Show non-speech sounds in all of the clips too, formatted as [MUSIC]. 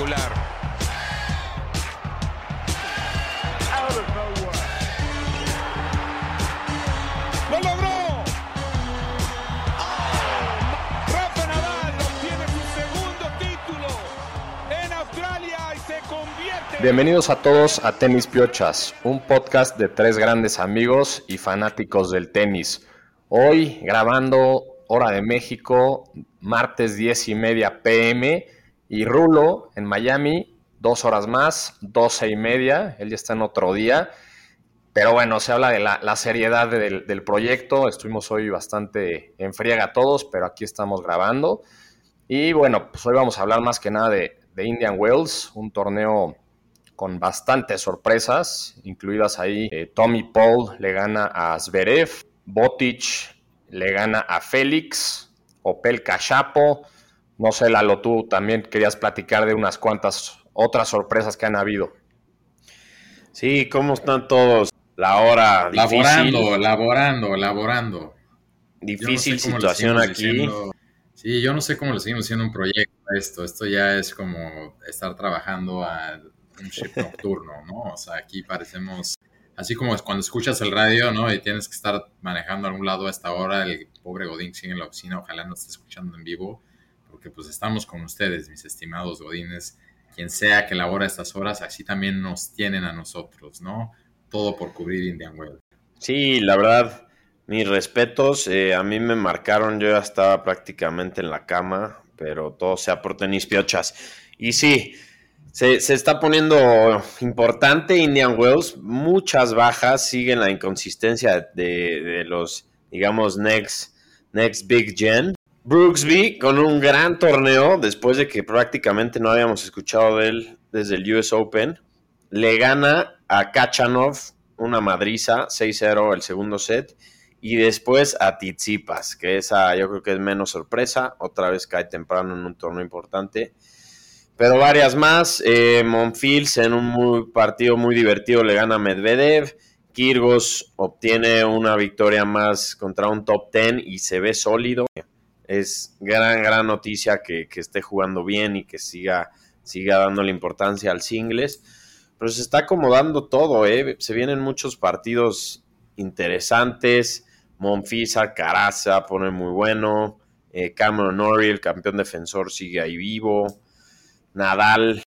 Espectacular. ¡Lo logró! Rafa Nadal obtiene su segundo título en Australia y se convierte Bienvenidos a todos a Tenis Piochas, un podcast de tres grandes amigos y fanáticos del tenis. Hoy grabando hora de México, martes 10 y media pm, y Rulo en Miami, dos horas más, 12 y media, él ya está en otro día. Pero bueno, se habla de la, la seriedad del, del proyecto. Estuvimos hoy bastante en friega todos, pero aquí estamos grabando. Y bueno, pues hoy vamos a hablar más que nada de, de Indian Wells, un torneo con bastantes sorpresas, incluidas ahí eh, Tommy Paul le gana a Zverev, Botic le gana a Félix, Opel Cachapo, no sé, Lalo, tú también querías platicar de unas cuantas otras sorpresas que han habido. Sí, ¿cómo están todos? La hora difícil, Laborando, laborando, laborando. difícil no sé situación aquí. diciendo- sí, yo no sé cómo le seguimos haciendo un proyecto a esto. Esto ya es como estar trabajando a un shift nocturno, ¿no? O sea, aquí parecemos, así como es cuando escuchas el radio, ¿no? Y tienes que estar manejando a algún lado a esta hora, el pobre Godín sigue en la oficina, ojalá no esté escuchando en vivo, porque pues estamos con ustedes, mis estimados Godines, quien sea que labora estas horas, así también nos tienen a nosotros, ¿no? Todo por cubrir Indian Wells. Sí, la verdad, mis respetos. eh, a mí me marcaron, yo ya estaba prácticamente en la cama, pero todo sea por tenis piochas. Y sí, se, se está poniendo importante Indian Wells. Muchas bajas, siguen la inconsistencia de, de los, digamos, next, next Big Gen. Brooksby con un gran torneo, después de que prácticamente no habíamos escuchado de él desde el US Open. Le gana a Kachanov una madriza, 6-0 el segundo set. Y después a Tizipas, que esa yo creo que es menos sorpresa. Otra vez cae temprano en un torneo importante. Pero varias más. Eh, Monfils en un muy- partido muy divertido le gana a Medvedev. Kirgos obtiene una victoria más contra un top 10 y se ve sólido. Es gran, gran noticia que, que esté jugando bien y que siga, siga dándole importancia al singles. Pero se está acomodando todo, ¿eh? Se vienen muchos partidos interesantes. Monfils, Alcaraz se va a poner muy bueno. Eh, Cameron Norrie, el campeón defensor, sigue ahí vivo. Nadal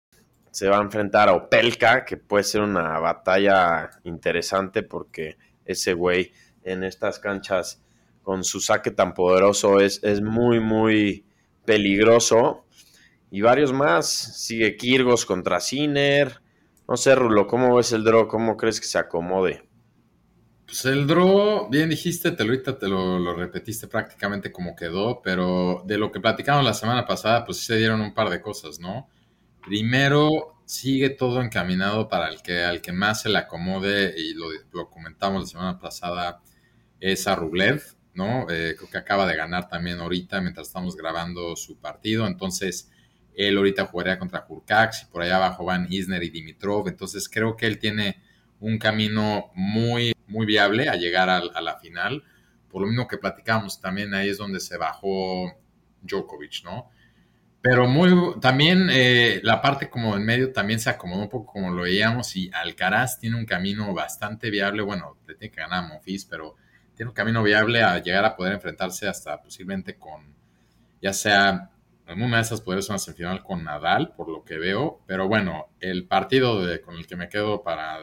se va a enfrentar a Opelka, que puede ser una batalla interesante porque ese güey en estas canchas con su saque tan poderoso es, es muy, muy peligroso. Y varios más. Sigue Kirgos contra Sinner. No sé, Rulo, ¿cómo ves el draw? ¿Cómo crees que se acomode? Pues el draw, bien dijiste, te lo, te lo, lo repetiste prácticamente como quedó, pero de lo que platicamos la semana pasada, pues sí se dieron un par de cosas, ¿no? Primero, sigue todo encaminado para el que al que más se le acomode, y lo, lo comentamos la semana pasada, es a Rublev, ¿no? Eh, creo que acaba de ganar también ahorita mientras estamos grabando su partido, entonces él ahorita jugaría contra Hurkacz y por allá abajo van Isner y Dimitrov, entonces creo que él tiene un camino muy, muy viable a llegar al- a, la final. Por lo mismo que platicamos, también ahí es donde se bajó Djokovic, ¿no? Pero muy, también eh, la parte como en medio también se acomodó un poco como lo veíamos y Alcaraz tiene un camino bastante viable, bueno, le tiene que ganar a Monfils, pero tiene un camino viable a llegar a poder enfrentarse hasta posiblemente con, ya sea, en una de esas ser una semifinal con Nadal, por lo que veo, pero bueno, el partido con el que me quedo para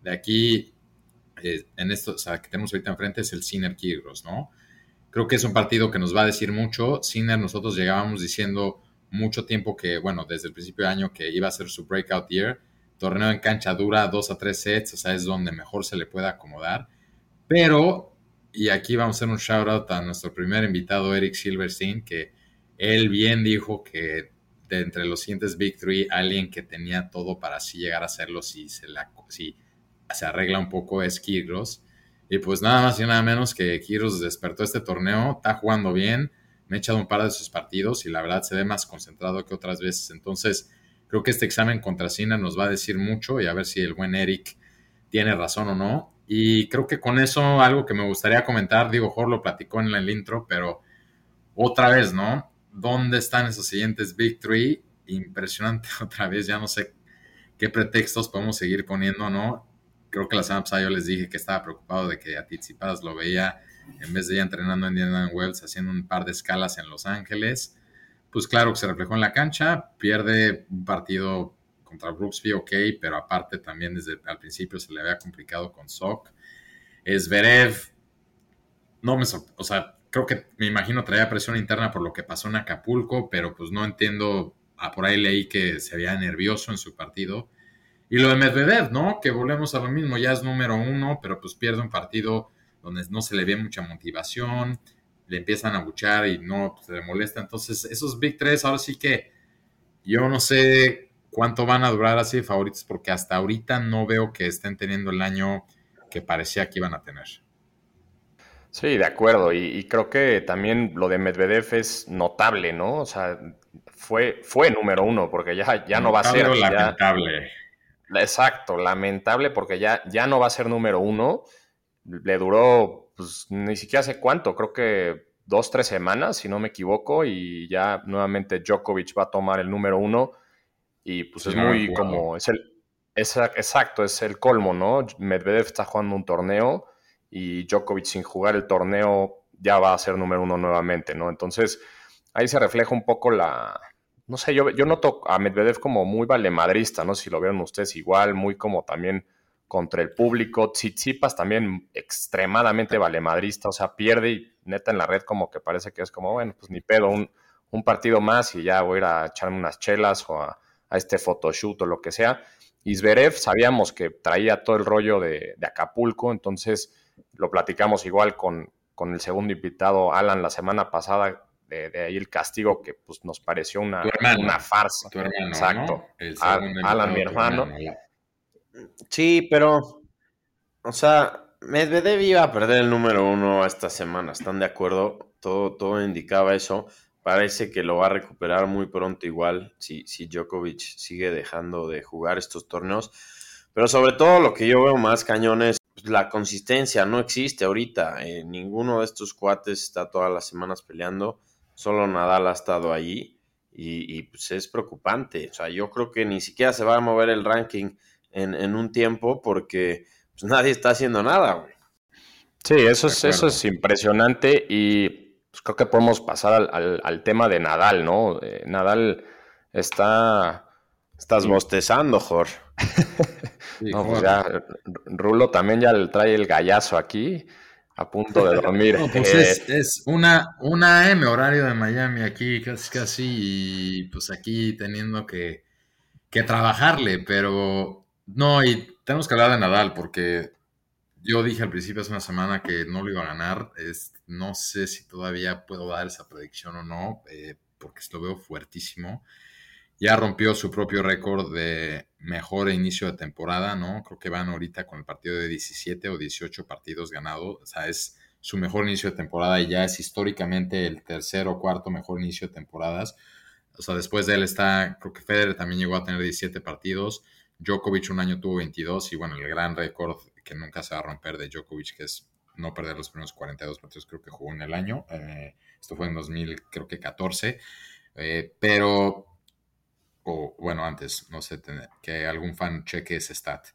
de aquí, eh, en esto, o sea, que tenemos ahorita enfrente es el Sinner Kyrgios, ¿no? Creo que es un partido que nos va a decir mucho. Sinner, nosotros llegábamos diciendo mucho tiempo que, bueno, desde el principio de año que iba a ser su breakout year. Torneo en cancha dura, dos a tres sets, o sea, es donde mejor se le puede acomodar. Pero, y aquí vamos a hacer un shout out a nuestro primer invitado, Eric Silverstein, que él bien dijo que de entre los siguientes Big Three, alguien que tenía todo para así llegar a hacerlo si se, la, si se arregla un poco es Kyrgios. Y pues nada más y nada menos que Kyrgios despertó este torneo, está jugando bien, me he echado un par de sus partidos y la verdad se ve más concentrado que otras veces. Entonces, creo que este examen contra Cina nos va a decir mucho y a ver si el buen Eric tiene razón o no. Y creo que con eso algo que me gustaría comentar, digo, Jorge lo platicó en el intro, pero otra vez, ¿no? ¿dónde están esos siguientes Big Three? Impresionante [LAUGHS] otra vez, ya no sé qué pretextos podemos seguir poniendo, ¿no? Creo que la semana pasada yo les dije que estaba preocupado de que a lo veía en vez de ya entrenando en Indiana Wells, haciendo un par de escalas en Los Ángeles. Pues claro que se reflejó en la cancha, pierde un partido contra Brooksby, ok, pero aparte también desde al principio se le había complicado con Sok. Zverev, no me, o sea, creo que me imagino traía presión interna por lo que pasó en Acapulco, pero pues no entiendo, ah, por ahí leí que se veía nervioso en su partido. Y lo de Medvedev, ¿no? Que volvemos a lo mismo, ya es número uno, pero pues pierde un partido donde no se le ve mucha motivación, le empiezan a buchar y no pues, se le molesta. Entonces, esos Big 3 ahora sí que yo no sé cuánto van a durar así de favoritos, porque hasta ahorita no veo que estén teniendo el año que parecía que iban a tener. Sí, de acuerdo. Y, creo que también lo de Medvedev es notable, ¿no? O sea, fue, fue número uno, porque ya, ya no va a ser. Lamentable. exacto, lamentable, porque ya, ya no va a ser número uno. Le duró, pues, ni siquiera sé cuánto, creo que dos, tres semanas, si no me equivoco, y ya nuevamente Djokovic va a tomar el número uno. Y pues es muy como, es el, es, exacto, es el colmo, ¿no? Medvedev está jugando un torneo y Djokovic sin jugar el torneo ya va a ser número uno nuevamente, ¿no? Entonces, ahí se refleja un poco la... No sé, yo, yo noto a Medvedev como muy valemadrista, ¿no? Si lo vieron ustedes igual, muy como también contra el público. Tsitsipas también extremadamente valemadrista, o sea, pierde y neta en la red como que parece que es como, bueno, pues ni pedo, un, un partido más y ya voy a ir a echarme unas chelas o a, a este photoshoot o lo que sea. Y Zverev sabíamos que traía todo el rollo de, de Acapulco, entonces lo platicamos igual con, con el segundo invitado, Alan, la semana pasada, de, ahí el castigo que pues, nos pareció una, una farsa. Exacto. Alan, mi hermano. Sí, pero, o sea, Medvedev iba a perder el número uno esta semana, ¿están de acuerdo? Todo, todo indicaba eso. Parece que lo va a recuperar muy pronto igual si, si Djokovic sigue dejando de jugar estos torneos. Pero sobre todo lo que yo veo más cañones pues, la consistencia no existe ahorita. Eh, ninguno de estos cuates está todas las semanas peleando. Solo Nadal ha estado allí y, pues es preocupante. O sea, yo creo que ni siquiera se va a mover el ranking en, un tiempo porque pues, nadie está haciendo nada. Sí, eso es, eso es impresionante y pues, creo que podemos pasar al, tema de Nadal, ¿no? Eh, Nadal está... Estás bostezando, Jorge. [LAUGHS] no, pues ya, Rulo también ya le trae el gallazo aquí, a punto de dormir. [LAUGHS] pues eh, es, una, una M horario de Miami aquí, casi casi, y pues aquí teniendo que, que trabajarle, pero no, y tenemos que hablar de Nadal, porque yo dije al principio hace una semana que no lo iba a ganar. Es, no sé si todavía puedo dar esa predicción o no, eh, porque lo veo fuertísimo ya rompió su propio récord de mejor inicio de temporada, ¿no? Creo que van ahorita con el partido de 17 o 18 partidos ganados, o sea, es su mejor inicio de temporada y ya es históricamente el tercer o cuarto mejor inicio de temporadas. O sea, después de él está, creo que Federer también llegó a tener 17 partidos, Djokovic un año tuvo 22 y bueno, el gran récord que nunca se va a romper de Djokovic, que es no perder los primeros 42 partidos, creo que jugó en el año. Eh, esto fue en 2000, creo que 14. Eh, pero o bueno, antes, no sé, que algún fan cheque ese stat.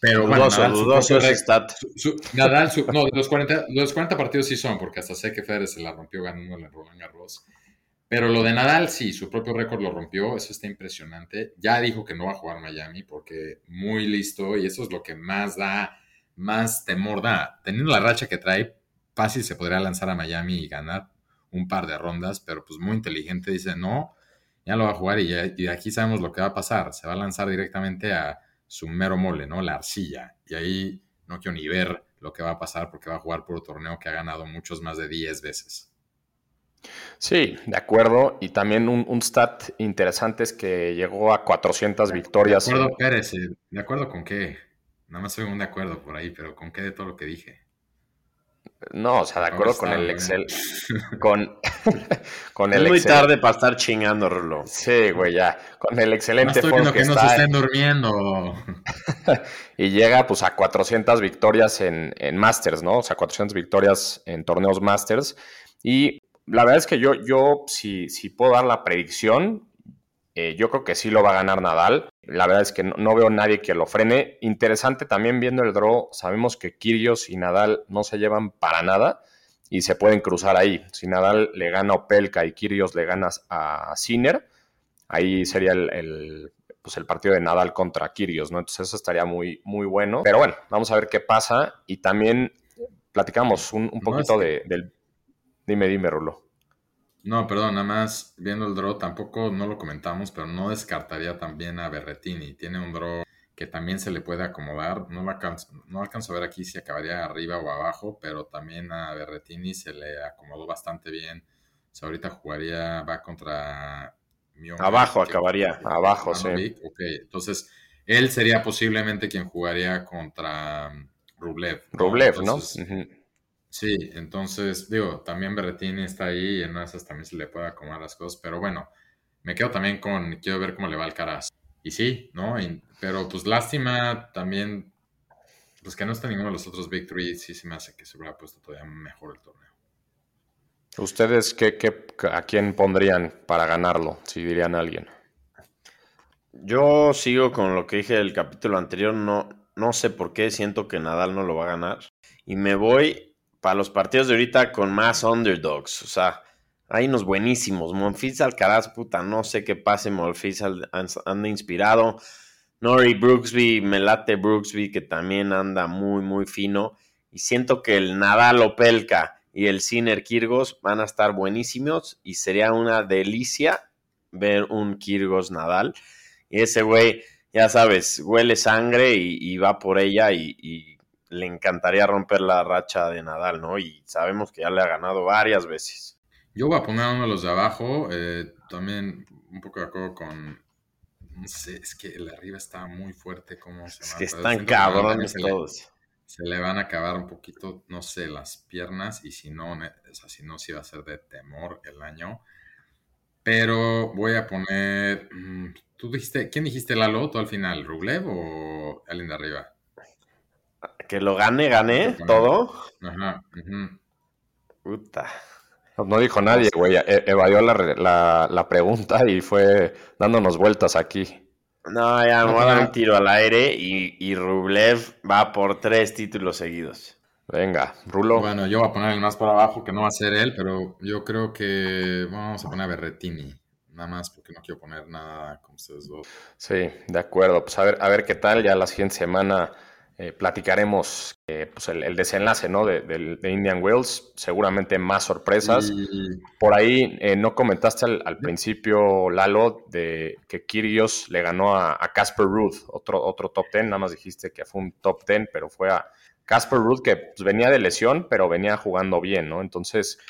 Pero bueno, dudoso stat. Nadal, no, los 40, los 40 partidos sí son, porque hasta sé que Federer se la rompió ganando en Roland Garros. Pero lo de Nadal, sí, su propio récord lo rompió, eso está impresionante. Ya dijo que no va a jugar Miami porque muy listo y eso es lo que más da, más temor da. Teniendo la racha que trae, fácil se podría lanzar a Miami y ganar un par de rondas, pero pues muy inteligente dice, no, ya lo va a jugar y, y aquí sabemos lo que va a pasar. Se va a lanzar directamente a su mero mole, ¿no? La arcilla. Y ahí no quiero ni ver lo que va a pasar porque va a jugar por un torneo que ha ganado muchos más de 10 veces. Sí, de acuerdo. Y también un, stat interesante es que llegó a 400 victorias. De acuerdo, Pérez. Eh, ¿De acuerdo con qué? Nada más soy un de acuerdo por ahí, pero ¿con qué de todo lo que dije? No, o sea, de acuerdo con el Excel. [LAUGHS] Con, [LAUGHS] con el es muy tarde para estar chingando, Rulo. Sí, güey, ya. Con el excelente estoy viendo que, no se estén durmiendo. [LAUGHS] y llega pues a 400 victorias en, en Masters, ¿no? O sea, 400 victorias en torneos Masters. Y la verdad es que yo, yo si, si puedo dar la predicción, eh, yo creo que sí lo va a ganar Nadal. La verdad es que no, veo nadie que lo frene. Interesante también viendo el draw, sabemos que Kyrgios y Nadal no se llevan para nada y se pueden cruzar ahí. Si Nadal le gana a Opelka y Kyrgios le ganas a Sinner, ahí sería el, pues el partido de Nadal contra Kyrgios, ¿no? Entonces eso estaría muy, muy bueno. Pero bueno, vamos a ver qué pasa. Y también platicamos un, poquito de, del... Dime, dime, Rulo. No, perdón, nada más viendo el draw, tampoco no lo comentamos, pero no descartaría también a Berretini. Tiene un draw que también se le puede acomodar. No, alcanzo, no alcanzo a ver aquí si acabaría arriba o abajo, pero también a Berretini se le acomodó bastante bien. O sea, ahorita jugaría, va contra Abajo acabaría. Abajo, sí. Ok, entonces él sería posiblemente quien jugaría contra Rublev. Rublev, ¿no? Sí, entonces, digo, también Berretini está ahí y en esas también se le puede acomodar las cosas, pero bueno, me quedo también con, quiero ver cómo le va al Caraz. Y sí, ¿no? pero pues lástima también, pues que no está ninguno de los otros Big Three, sí se me hace que se hubiera puesto todavía mejor el torneo. ¿Ustedes qué, qué, a quién pondrían para ganarlo, si dirían a alguien? Yo sigo con lo que dije del capítulo anterior, no, no sé por qué siento que Nadal no lo va a ganar. Y me voy para los partidos de ahorita con más underdogs. O sea, hay unos buenísimos. Monfils Alcaraz, puta, no sé qué pase. Monfils anda inspirado. Nori Brooksby, Melate Brooksby, que también anda muy, muy fino. Y siento que el Nadal Opelka y el Sinner Kirgos van a estar buenísimos y sería una delicia ver un Kirgos Nadal. Y ese güey, ya sabes, huele sangre y, va por ella y, le encantaría romper la racha de Nadal, ¿no? Y sabemos que ya le ha ganado varias veces. Yo voy a poner uno de los de abajo, eh, también un poco de acuerdo con... No sé, es que el arriba está muy fuerte como se Es que están cabrones todos se le van a acabar un poquito, no sé, las piernas y si no, o sea, si no, sí va a ser de temor el año. Pero voy a poner, mm, tú dijiste, ¿quién dijiste Lalo tú al final? ¿Rublev o alguien de arriba? Que lo gane, gane todo. Ajá. Puta. No dijo nadie, güey. E-, evadió la, la pregunta y fue dándonos vueltas aquí. No, ya me voy a dar un tiro al aire y, y, Rublev va por tres títulos seguidos. Venga, Rulo. Bueno, yo voy a poner el más por abajo, que no va a ser él, pero yo creo que vamos a poner a Berretini. Nada más porque no quiero poner nada con ustedes dos. Sí, de acuerdo. Pues a ver, a ver qué tal. Ya la siguiente semana eh, platicaremos eh, pues el, desenlace ¿no? de, Indian Wells, seguramente más sorpresas. Por ahí eh, no comentaste al, principio, Lalo, de que Kyrgios le ganó a Casper Ruth, otro, otro top ten, nada más dijiste que fue un top ten, pero fue a Casper Ruth que pues, venía de lesión, pero venía jugando bien, ¿no? Entonces,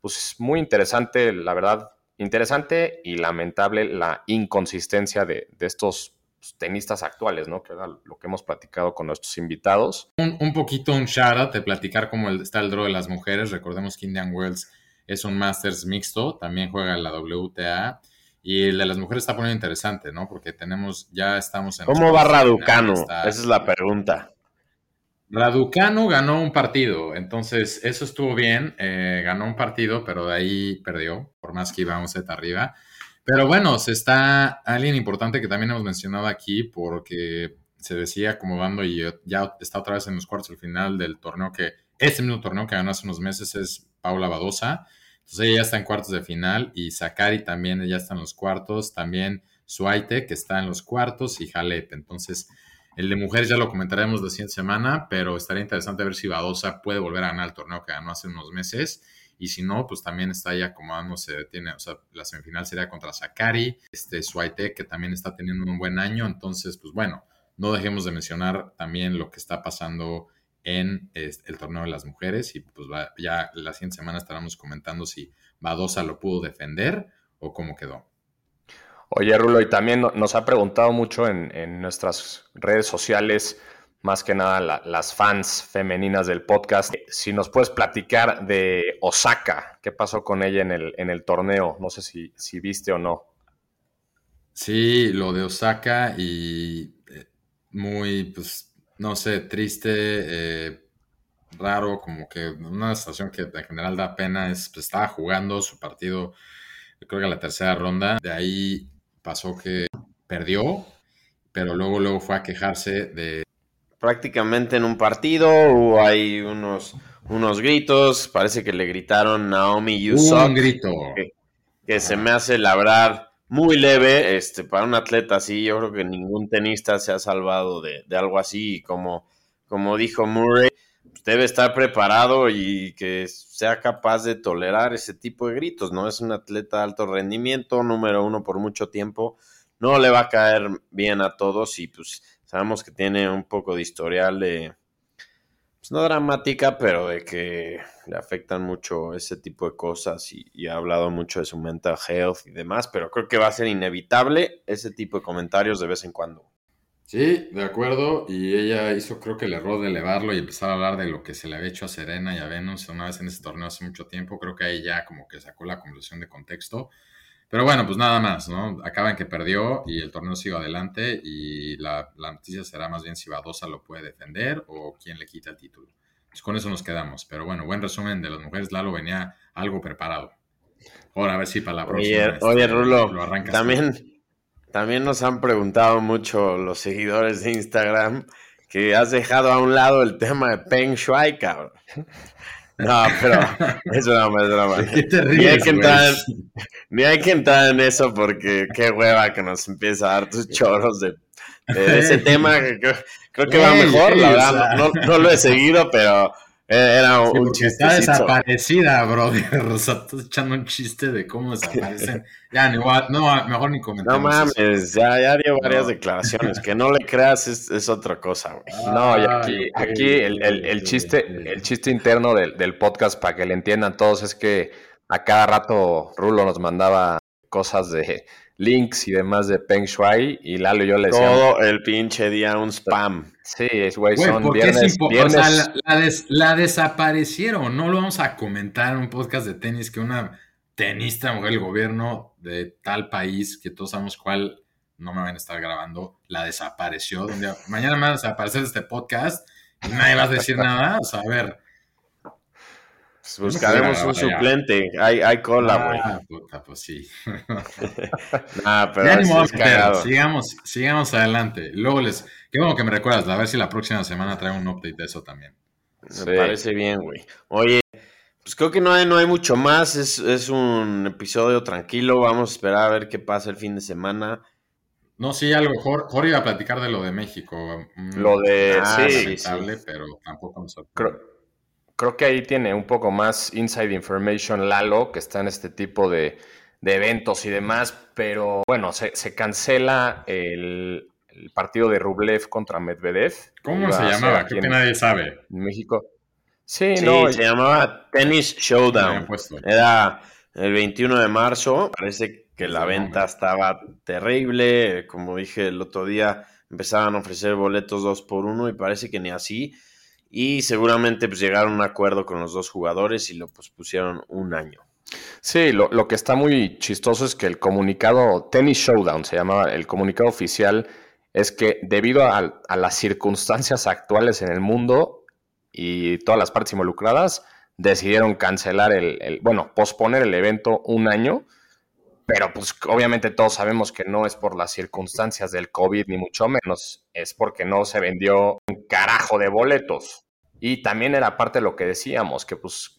pues muy interesante, la verdad, interesante y lamentable la inconsistencia de, de estos tenistas actuales, ¿no? Que era lo que hemos platicado con nuestros invitados. Un, poquito un shout out de platicar cómo está el draw de las mujeres. Recordemos que Indian Wells es un Masters mixto, también juega en la WTA. Y el de las mujeres está poniendo interesante, ¿no? Porque tenemos, ya estamos en... ¿Cómo va Raducano? Esa es la pregunta. Raducano ganó un partido, entonces eso estuvo bien, eh, ganó un partido, pero de ahí perdió, por más que iba un set arriba. Pero bueno, se está alguien importante que también hemos mencionado aquí porque se decía acomodando y ya está otra vez en los cuartos al final del torneo que este mismo torneo que ganó hace unos meses es Paula Badosa. Entonces ella ya está en cuartos de final y Sakari también ya está en los cuartos. También Suaite que está en los cuartos y Halep. Entonces el de mujeres ya lo comentaremos la siguiente semana, pero estaría interesante ver si Badosa puede volver a ganar el torneo que ganó hace unos meses y si no, pues también está ahí acomodándose, tiene, o sea, la semifinal sería contra Sakari, este Suaite, que también está teniendo un buen año, entonces, pues bueno, no dejemos de mencionar también lo que está pasando en el torneo de las mujeres y pues ya la siguiente semana estaremos comentando si Badosa lo pudo defender o cómo quedó. Oye, Rulo, y también nos ha preguntado mucho en, en nuestras redes sociales más que nada las fans femeninas del podcast. Si nos puedes platicar de Osaka, ¿qué pasó con ella en el, en el torneo? No sé si, si viste o no. Sí, lo de Osaka y eh, muy, pues, no sé, triste. Eh, raro, como que una situación que en general da pena es, pues, estaba jugando su partido, creo que la tercera ronda, de ahí pasó que perdió, pero luego, luego fue a quejarse de... Prácticamente en un partido hubo ahí unos, unos gritos, parece que le gritaron Naomi You Un grito. Que, que se me hace labrar muy leve, este, para un atleta así, yo creo que ningún tenista se ha salvado de, de algo así, y como, como dijo Murray, pues, debe estar preparado y que sea capaz de tolerar ese tipo de gritos, ¿no? Es un atleta de alto rendimiento, número uno por mucho tiempo, no le va a caer bien a todos y pues sabemos que tiene un poco de historial de, pues no dramática, pero de que le afectan mucho ese tipo de cosas y, y, ha hablado mucho de su mental health y demás, pero creo que va a ser inevitable ese tipo de comentarios de vez en cuando. Sí, de acuerdo, y ella hizo creo que el error de elevarlo y empezar a hablar de lo que se le había hecho a Serena y a Venus una vez en ese torneo hace mucho tiempo, creo que ahí ya como que sacó la conversación de contexto. Pero bueno, pues nada más, ¿no? Acaba en que perdió y el torneo sigue adelante y la, la, noticia será más bien si Badosa lo puede defender o quién le quita el título. Pues con eso nos quedamos. Pero bueno, buen resumen de las mujeres. Lalo venía algo preparado. Ahora a ver si para la próxima. Oye, este, oye Rulo, lo arrancas también, también nos han preguntado mucho los seguidores de Instagram que has dejado a un lado el tema de Peng Shuai, cabrón. No, pero es broma, es broma. ¿Qué te Ni hay, ríes, que güey? entrar en, ni hay que entrar en eso porque qué hueva que nos empieza a dar tus choros de, de ese [LAUGHS] tema. Que creo, que va mejor, la verdad. no lo he seguido, pero era Sí, un porque está desaparecida, brother. [LAUGHS] O sea, estás echando un chiste de cómo desaparecen. Ya, ni no, mejor ni No comentemos. eso. mames, ya, ya dio varias No. declaraciones. Que no le creas es, es otra cosa, güey. No, y aquí, aquí el, el- el chiste, el chiste interno del, del podcast, para que le entiendan todos, es que a cada rato Rulo nos mandaba cosas de links y demás de Peng Shuai, y Lalo y yo le decíamos, Todo el pinche día un spam. sí, es güey, son ¿por qué es viernes, viernes, O sea, la, la des- la desaparecieron. No lo vamos a comentar en un podcast de tenis que una tenista mujer del gobierno de tal país, que todos sabemos cuál, no me van a estar grabando, la desapareció. mañana me va a desaparecer este podcast y nadie va a decir [LAUGHS] nada. O sea, a ver. Pues buscaremos un suplente. Hay, hay cola, güey. Ah, puta, pues sí. [LAUGHS] Pero Ya ni meter. Sigamos, sigamos adelante. Luego les. Qué bueno que me recuerdas. A ver si la próxima semana traigo un update de eso también. Me Sí. parece bien, güey. Oye, pues creo que no hay, no hay mucho más. Es, es un episodio tranquilo. Vamos a esperar a ver qué pasa el fin de semana. No, sí, algo. Jor- Jorge iba a platicar de lo de México. Mm, Lo de- ah, sí, lamentable, pero tampoco nos creo, creo que ahí tiene un poco más inside information Lalo, que está en este tipo de, de eventos y demás, pero bueno, se, se cancela el, el partido de Rublev contra Medvedev. ¿Cómo se llamaba? Creo que nadie sabe. en México. Sí, Sí, no, se llamaba Tennis Showdown. Era el 21 de marzo. Parece que la venta estaba terrible. Como dije el otro día, empezaban a ofrecer boletos dos por uno y parece que ni así. Y seguramente pues llegaron a un acuerdo con los dos jugadores y lo pospusieron un año. Sí, lo, lo que está muy chistoso es que el comunicado, Tennis Showdown se llamaba, el comunicado oficial es que debido a, las circunstancias actuales en el mundo y todas las partes involucradas, decidieron cancelar el, el- bueno, posponer el evento un año, pero pues obviamente todos sabemos que no es por las circunstancias del COVID ni mucho menos, es porque no se vendió un carajo de boletos. Y también era parte de lo que decíamos, que pues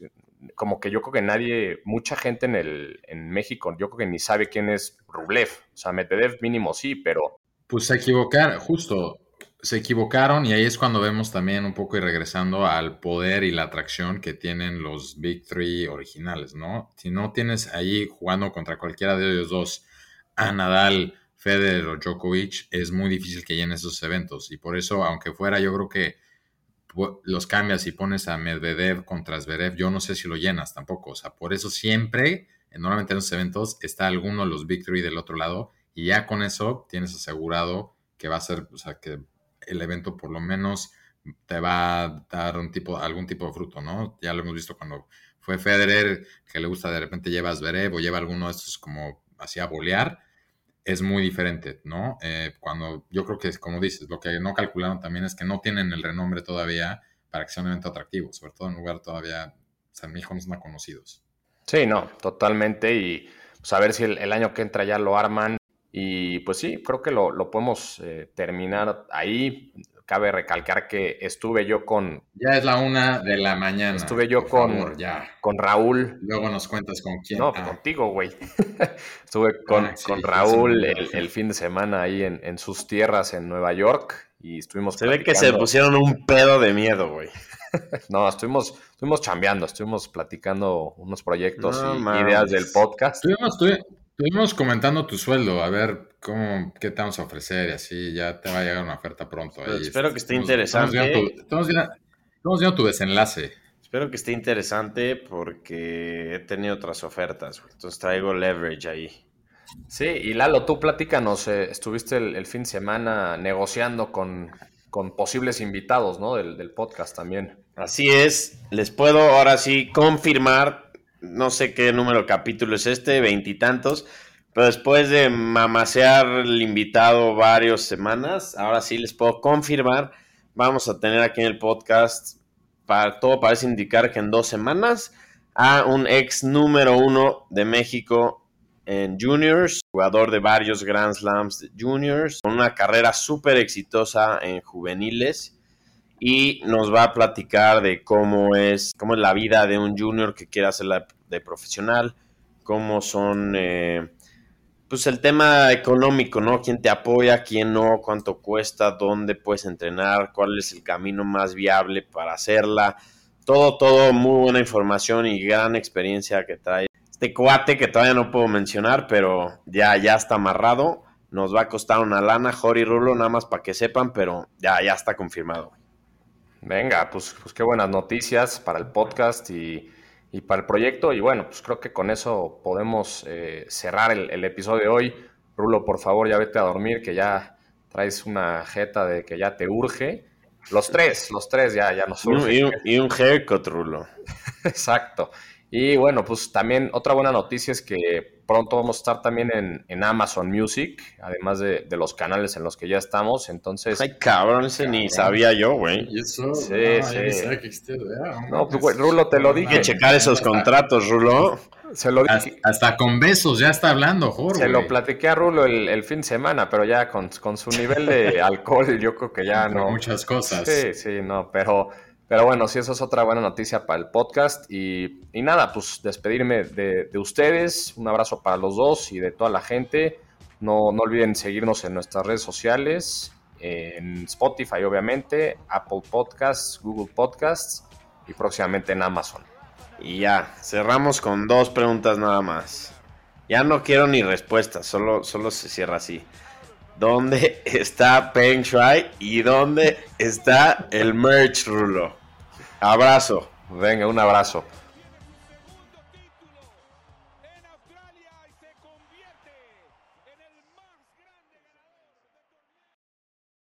como que yo creo que nadie, mucha gente en, el, en México, yo creo que ni sabe quién es Rublev. O sea, Medvedev mínimo sí, pero Pues se equivocaron, justo, se equivocaron y ahí es cuando vemos también un poco y regresando al poder y la atracción que tienen los Big Three originales, ¿no? Si no tienes ahí jugando contra cualquiera de ellos dos, a Nadal, Federer o Djokovic, es muy difícil que llenen esos eventos y por eso, aunque fuera, yo creo que los cambias y pones a Medvedev contra Zverev, yo no sé si lo llenas tampoco, o sea, por eso siempre, eh, normalmente en esos eventos, está alguno de los Three del otro lado y ya con eso tienes asegurado que va a ser, o sea, que el evento por lo menos te va a dar un tipo, algún tipo de fruto, ¿no? Ya lo hemos visto cuando fue Federer, que le gusta de repente lleva a Zverev o lleva alguno de estos como hacía bolear, es muy diferente, ¿no? Eh, cuando yo creo que, como dices, lo que no calcularon también es que no tienen el renombre todavía para que sea un evento atractivo, sobre todo en un lugar todavía, San México no son conocidos. Sí, no, totalmente. Y pues, a ver si el, año que entra ya lo arman. Y pues sí, creo que lo, lo podemos eh, terminar ahí. Cabe recalcar que estuve yo con... Ya es la una de la mañana. Estuve yo con, ya. con Raúl. Luego nos cuentas con quién. No, ah. contigo, güey. [LAUGHS] [LAUGHS] estuve con, ah, con Raúl el, el, fin de semana ahí en, en sus tierras en Nueva York y estuvimos. Se ve que se pusieron un pedo de miedo, güey. [LAUGHS] no, estuvimos, estuvimos chambeando, estuvimos platicando unos proyectos y ideas del podcast. Estuvimos, comentando tu sueldo, a ver cómo, qué te vamos a ofrecer y así, ya te va a llegar una oferta pronto. espero que esté interesante. Estamos viendo, tu, desenlace. Espero que esté interesante porque he tenido otras ofertas, entonces traigo leverage ahí. Sí, y Lalo, tú platícanos, eh, estuviste el, fin de semana negociando con, posibles invitados, ¿no? Del, podcast también. Así es, les puedo ahora sí confirmar, no sé qué número de capítulo es este, veintitantos, pero después de mamasear el invitado varias semanas, ahora sí les puedo confirmar, vamos a tener aquí en el podcast, para, todo parece indicar que en dos semanas, a un ex número uno de México en juniors, jugador de varios Grand Slams juniors, con una carrera súper exitosa en juveniles y nos va a platicar de cómo es, cómo es la vida de un junior que quiere hacerla de profesional, cómo son, eh, pues el tema económico, ¿no? ¿Quién te apoya, quién no, cuánto cuesta, dónde puedes entrenar, cuál es el camino más viable para hacerla. Todo, todo, muy buena información y gran experiencia que trae este cuate que todavía no puedo mencionar, pero ya, ya está amarrado. Nos va a costar una lana, Jori Rulo, nada más para que sepan, pero ya, ya está confirmado. Venga, pues, pues qué buenas noticias para el podcast y, para el proyecto. Y bueno, pues creo que con eso podemos eh, cerrar el, episodio de hoy. Rulo, por favor, ya vete a dormir, que ya traes una jeta de que ya te urge. Los tres, los tres ya, ya nos urge. Y un, y un haircut, Rulo. [LAUGHS] Exacto. Y bueno, pues también otra buena noticia es que pronto vamos a estar también en, Amazon Music, además de, los canales en los que ya estamos. Entonces. Ay, cabrón, ese ni sabía yo, güey. Sí, sí. No, pues, güey, Rulo, te lo dije. Hay que checar esos contratos, Rulo. Se lo dije. Hasta, con besos ya está hablando, Jorge. Se lo platiqué a Rulo el, fin de semana, pero ya con, con su nivel de [LAUGHS] alcohol, yo creo que ya no. Muchas cosas. Sí, sí, no, pero. Pero bueno, sí, eso es otra buena noticia para el podcast. Y, nada, pues despedirme de, ustedes. Un abrazo para los dos y de toda la gente. No, no olviden seguirnos en nuestras redes sociales, en Spotify, obviamente, Apple Podcasts, Google Podcasts y próximamente en Amazon. Y ya, cerramos con dos preguntas nada más. Ya no quiero ni respuestas, solo, solo se cierra así. ¿Dónde está Peng Shuai y dónde está el merch, Rulo? Abrazo. Venga, un abrazo.